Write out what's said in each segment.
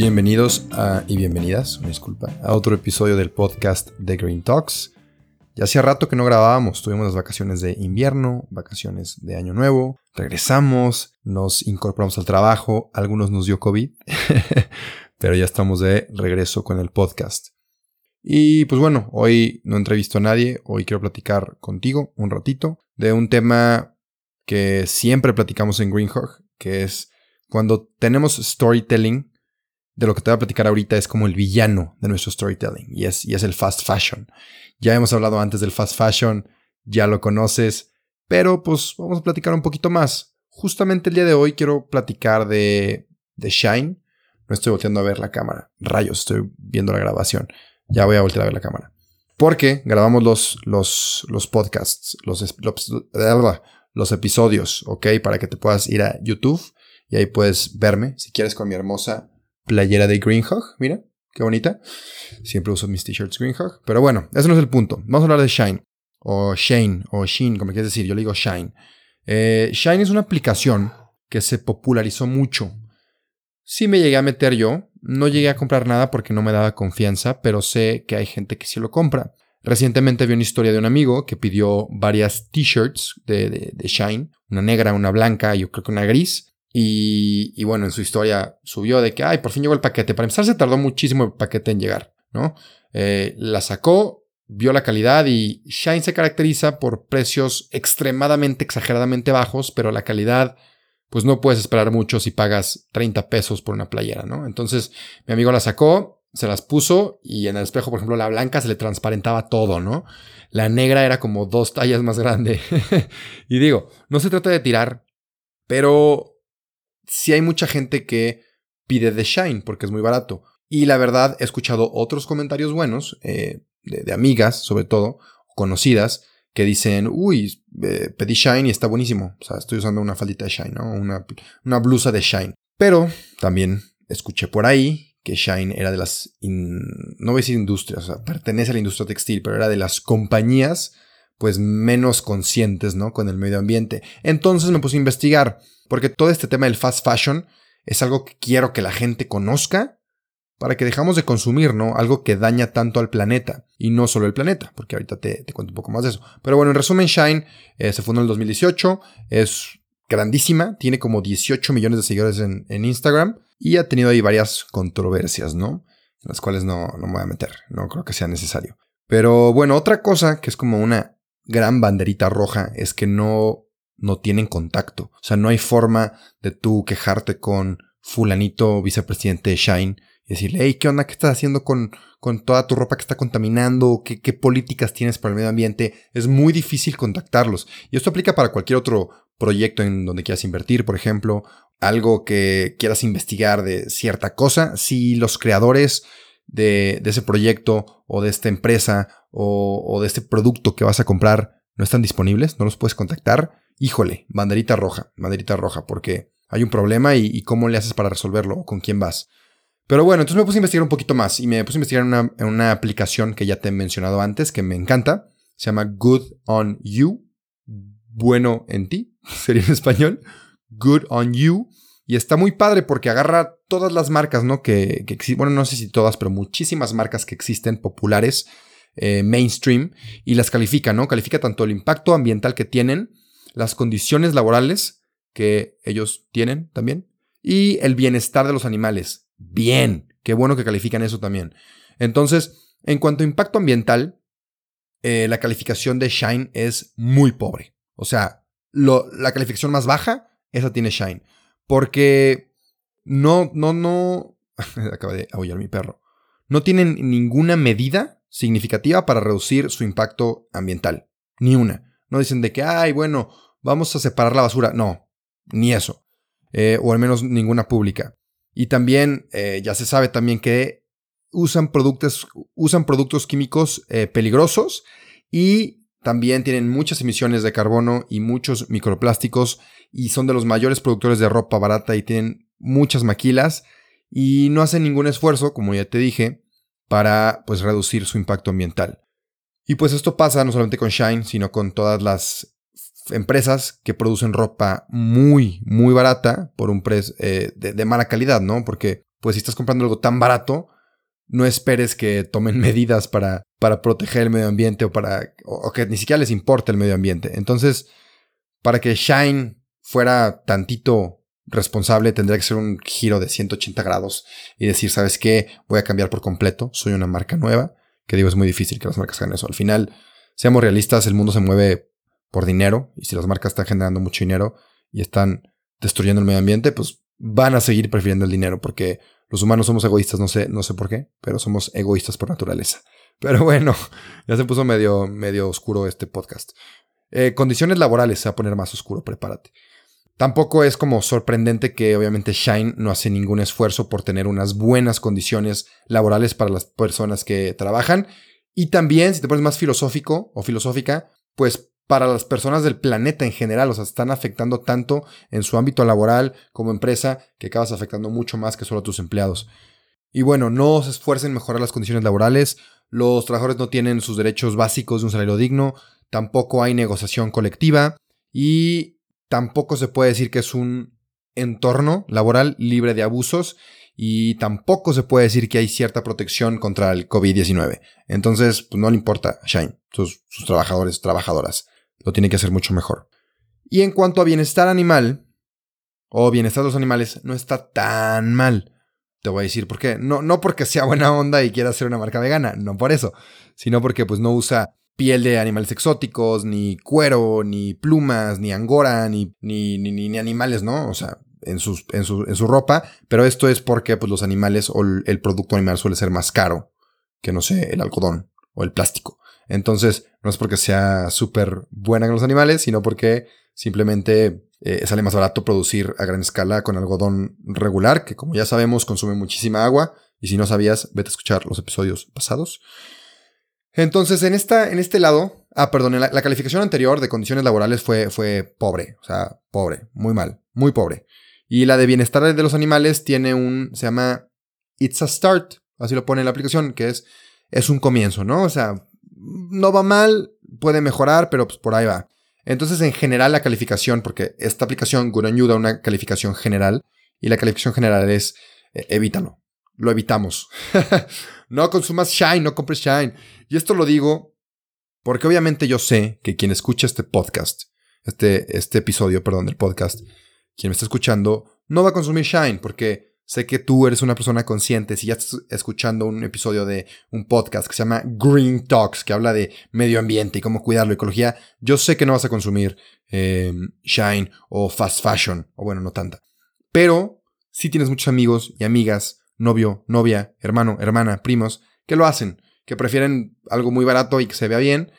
Bienvenidos y bienvenidas, disculpa, a otro episodio del podcast de Green Talks. Ya hacía rato que no grabábamos, tuvimos las vacaciones de invierno, vacaciones de año nuevo, regresamos, nos incorporamos al trabajo, algunos nos dio COVID, pero ya estamos de regreso con el podcast. Y pues bueno, hoy no entrevisto a nadie, hoy quiero platicar contigo un ratito de un tema que siempre platicamos en Greenhawk, que es cuando tenemos storytelling, de lo que te voy a platicar ahorita es como el villano de nuestro storytelling y es, y es el fast fashion. Ya hemos hablado antes del fast fashion, ya lo conoces, pero pues vamos a platicar un poquito más. Justamente el día de hoy quiero platicar de, de Shine. No estoy volteando a ver la cámara. Rayos, estoy viendo la grabación. Ya voy a voltear a ver la cámara. Porque grabamos los, los, los podcasts, los, los, los episodios, ¿ok? Para que te puedas ir a YouTube y ahí puedes verme, si quieres, con mi hermosa playera de Greenhawk, mira, qué bonita. Siempre uso mis t-shirts Greenhawk. Pero bueno, ese no es el punto. Vamos a hablar de Shine, o Shane, o Sheen, como quieres decir. Yo le digo Shine. Eh, Shine es una aplicación que se popularizó mucho. Sí me llegué a meter yo. No llegué a comprar nada porque no me daba confianza, pero sé que hay gente que sí lo compra. Recientemente vi una historia de un amigo que pidió varias t-shirts de, de, Shine, una negra, una blanca yo creo que una gris. Y, bueno, en su historia subió de que, ay, por fin llegó el paquete. Para empezar, se tardó muchísimo el paquete en llegar, ¿no? Eh, la sacó, vio la calidad y Shine se caracteriza por precios extremadamente, exageradamente bajos, pero la calidad, pues no puedes esperar mucho si pagas 30 pesos por una playera, ¿no? Entonces, mi amigo la sacó, se las puso y en el espejo, por ejemplo, la blanca se le transparentaba todo, ¿no? La negra era como dos tallas más grande. y digo, no se trata de tirar, pero sí hay mucha gente que pide The Shine porque es muy barato. Y la verdad, he escuchado otros comentarios buenos, eh, de, amigas sobre todo, conocidas, que dicen, uy, eh, pedí Shine y está buenísimo. O sea, estoy usando una faldita de Shine. Una, una blusa de Shine. Pero también escuché por ahí que Shine era de las, no voy a decir industrias, o sea, pertenece a la industria textil, pero era de las compañías pues menos conscientes, ¿no? Con el medio ambiente. Entonces me puse a investigar porque todo este tema del fast fashion es algo que quiero que la gente conozca para que dejamos de consumir, ¿no? Algo que daña tanto al planeta. Y no solo el planeta, porque ahorita te, cuento un poco más de eso. Pero bueno, en resumen, Shine eh, se fundó en el 2018, es grandísima, tiene como 18 millones de seguidores en, Instagram y ha tenido ahí varias controversias, ¿no? En las cuales no, no me voy a meter, no creo que sea necesario. Pero bueno, otra cosa que es como una gran banderita roja es que no no tienen contacto. O sea, no hay forma de tú quejarte con fulanito vicepresidente de Shine y decirle, hey, ¿qué onda? ¿Qué estás haciendo con, con toda tu ropa que está contaminando? ¿Qué, ¿Qué políticas tienes para el medio ambiente? Es muy difícil contactarlos. Y esto aplica para cualquier otro proyecto en donde quieras invertir, por ejemplo, algo que quieras investigar de cierta cosa. Si los creadores de, ese proyecto o de esta empresa o, o de este producto que vas a comprar no están disponibles, no los puedes contactar, híjole, banderita roja, banderita roja, porque hay un problema y, cómo le haces para resolverlo, con quién vas. Pero bueno, entonces me puse a investigar un poquito más y me puse a investigar en una, aplicación que ya te he mencionado antes, que me encanta. Se llama Good on You. Bueno en ti, sería en español. Good on You. Y está muy padre porque agarra todas las marcas, ¿no? Que, que bueno, no sé si todas, pero muchísimas marcas que existen populares, eh, mainstream, y las califica, ¿no? Califica tanto el impacto ambiental que tienen, las condiciones laborales que ellos tienen también y el bienestar de los animales. Bien, qué bueno que califican eso también. Entonces, en cuanto a impacto ambiental, eh, la calificación de Shine es muy pobre. O sea, la calificación más baja, esa tiene Shine. Porque no, no, no. Acaba de aullar mi perro. No tienen ninguna medida significativa para reducir su impacto ambiental. Ni una. No dicen de que, ay, bueno, vamos a separar la basura. No, ni eso. Eh, o al menos ninguna pública. Y también eh, ya se sabe también que usan productos, usan productos químicos eh, peligrosos y también tienen muchas emisiones de carbono y muchos microplásticos y son de los mayores productores de ropa barata y tienen muchas maquilas y no hacen ningún esfuerzo, como ya te dije, para pues reducir su impacto ambiental. Y pues esto pasa no solamente con Shine, sino con todas las empresas que producen ropa muy, muy barata por un precio eh, de, mala calidad, ¿no? Porque pues si estás comprando algo tan barato, no esperes que tomen medidas para, para proteger el medio ambiente o, para, o que ni siquiera les importe el medio ambiente. Entonces, para que Shine fuera tantito responsable, tendría que ser un giro de 180 grados y decir, ¿sabes qué? Voy a cambiar por completo, soy una marca nueva, que digo, es muy difícil que las marcas hagan eso. Al final, seamos realistas, el mundo se mueve por dinero y si las marcas están generando mucho dinero y están destruyendo el medio ambiente, pues van a seguir prefiriendo el dinero porque los humanos somos egoístas, no sé, no sé por qué, pero somos egoístas por naturaleza. Pero bueno, ya se puso medio, medio oscuro este podcast. Eh, condiciones laborales se va a poner más oscuro, prepárate. Tampoco es como sorprendente que obviamente Shine no hace ningún esfuerzo por tener unas buenas condiciones laborales para las personas que trabajan. Y también, si te pones más filosófico o filosófica, pues para las personas del planeta en general, o sea, están afectando tanto en su ámbito laboral como empresa que acabas afectando mucho más que solo a tus empleados. Y bueno, no se esfuercen en mejorar las condiciones laborales, los trabajadores no tienen sus derechos básicos de un salario digno, tampoco hay negociación colectiva y tampoco se puede decir que es un entorno laboral libre de abusos y tampoco se puede decir que hay cierta protección contra el COVID-19. Entonces, pues no le importa a Shine, sus, sus trabajadores, trabajadoras lo tiene que hacer mucho mejor. Y en cuanto a bienestar animal, o bienestar de los animales, no está tan mal. Te voy a decir por qué. No, no porque sea buena onda y quiera ser una marca vegana, no por eso, sino porque pues no usa piel de animales exóticos, ni cuero, ni plumas, ni angora, ni, ni, ni, animales, ¿no? O sea, en, sus, en, su, en su ropa, pero esto es porque pues, los animales o el producto animal suele ser más caro que, no sé, el algodón o el plástico. Entonces, no es porque sea súper buena con los animales, sino porque simplemente eh, sale más barato producir a gran escala con algodón regular, que como ya sabemos consume muchísima agua. Y si no sabías, vete a escuchar los episodios pasados. Entonces, en, esta, en este lado, ah, perdón, la, calificación anterior de condiciones laborales fue, fue pobre, o sea, pobre, muy mal, muy pobre. Y la de bienestar de los animales tiene un, se llama It's a Start, así lo pone en la aplicación, que es, es un comienzo, ¿no? O sea, no va mal, puede mejorar, pero pues por ahí va. Entonces, en general, la calificación, porque esta aplicación Good ayuda a una calificación general, y la calificación general es eh, evítalo. Lo evitamos. no consumas Shine, no compres Shine. Y esto lo digo porque obviamente yo sé que quien escucha este podcast, este, este episodio, perdón, del podcast, quien me está escuchando, no va a consumir Shine, porque Sé que tú eres una persona consciente. Si ya estás escuchando un episodio de un podcast que se llama Green Talks, que habla de medio ambiente y cómo cuidar la ecología, yo sé que no vas a consumir eh, Shine o Fast Fashion, o bueno, no tanta. Pero sí tienes muchos amigos y amigas, novio, novia, hermano, hermana, primos, que lo hacen, que prefieren algo muy barato y que se vea bien,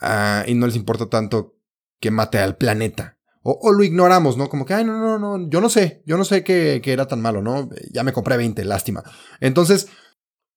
ah, y no les importa tanto que mate al planeta. O, lo ignoramos, ¿no? Como que, ay, no, no, no, yo no sé, yo no sé que, era tan malo, ¿no? Ya me compré 20, lástima. Entonces,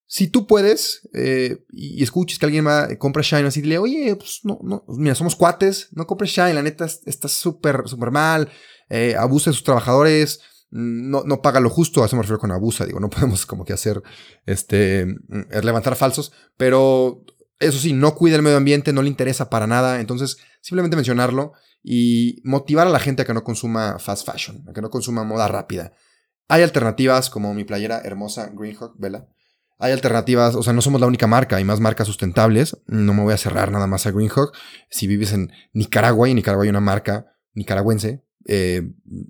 si tú puedes eh, y escuches que alguien compra Shine así, dile, oye, pues no, no, mira, somos cuates, no compres Shine, la neta está súper, súper mal, eh, abusa de sus trabajadores, no, no paga lo justo, a eso refiero con abusa, digo, no podemos como que hacer, este, mm, levantar falsos, pero eso sí, no cuida el medio ambiente, no le interesa para nada, entonces simplemente mencionarlo y motivar a la gente a que no consuma fast fashion, a que no consuma moda rápida. Hay alternativas como mi playera hermosa Greenhawk, vela. Hay alternativas, o sea, no somos la única marca, hay más marcas sustentables. No me voy a cerrar nada más a Greenhawk. Si vives en Nicaragua y en Nicaragua hay una marca nicaragüense eh,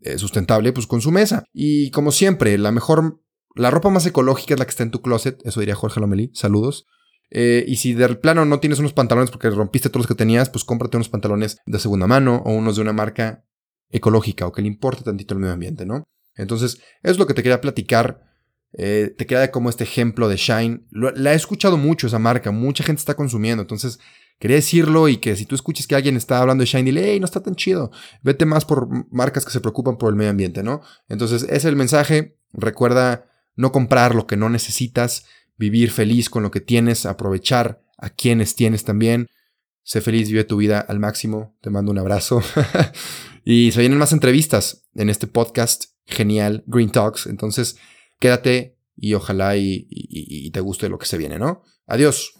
eh, sustentable, pues consume esa. Y como siempre, la mejor, la ropa más ecológica es la que está en tu closet. Eso diría Jorge Lomelí. Saludos. Eh, y si de plano no tienes unos pantalones porque rompiste todos los que tenías, pues cómprate unos pantalones de segunda mano o unos de una marca ecológica o que le importe tantito el medio ambiente, ¿no? Entonces, es lo que te quería platicar. Eh, te queda como este ejemplo de Shine. la he escuchado mucho esa marca, mucha gente está consumiendo. Entonces, quería decirlo y que si tú escuchas que alguien está hablando de Shine, dile, hey, no está tan chido. Vete más por marcas que se preocupan por el medio ambiente, ¿no? Entonces, ese es el mensaje. Recuerda no comprar lo que no necesitas, vivir feliz con lo que tienes, aprovechar a quienes tienes también. Sé feliz, vive tu vida al máximo. Te mando un abrazo. y se vienen más entrevistas en este podcast genial, Green Talks. Entonces, quédate y ojalá y, te guste lo que se viene, ¿no? Adiós.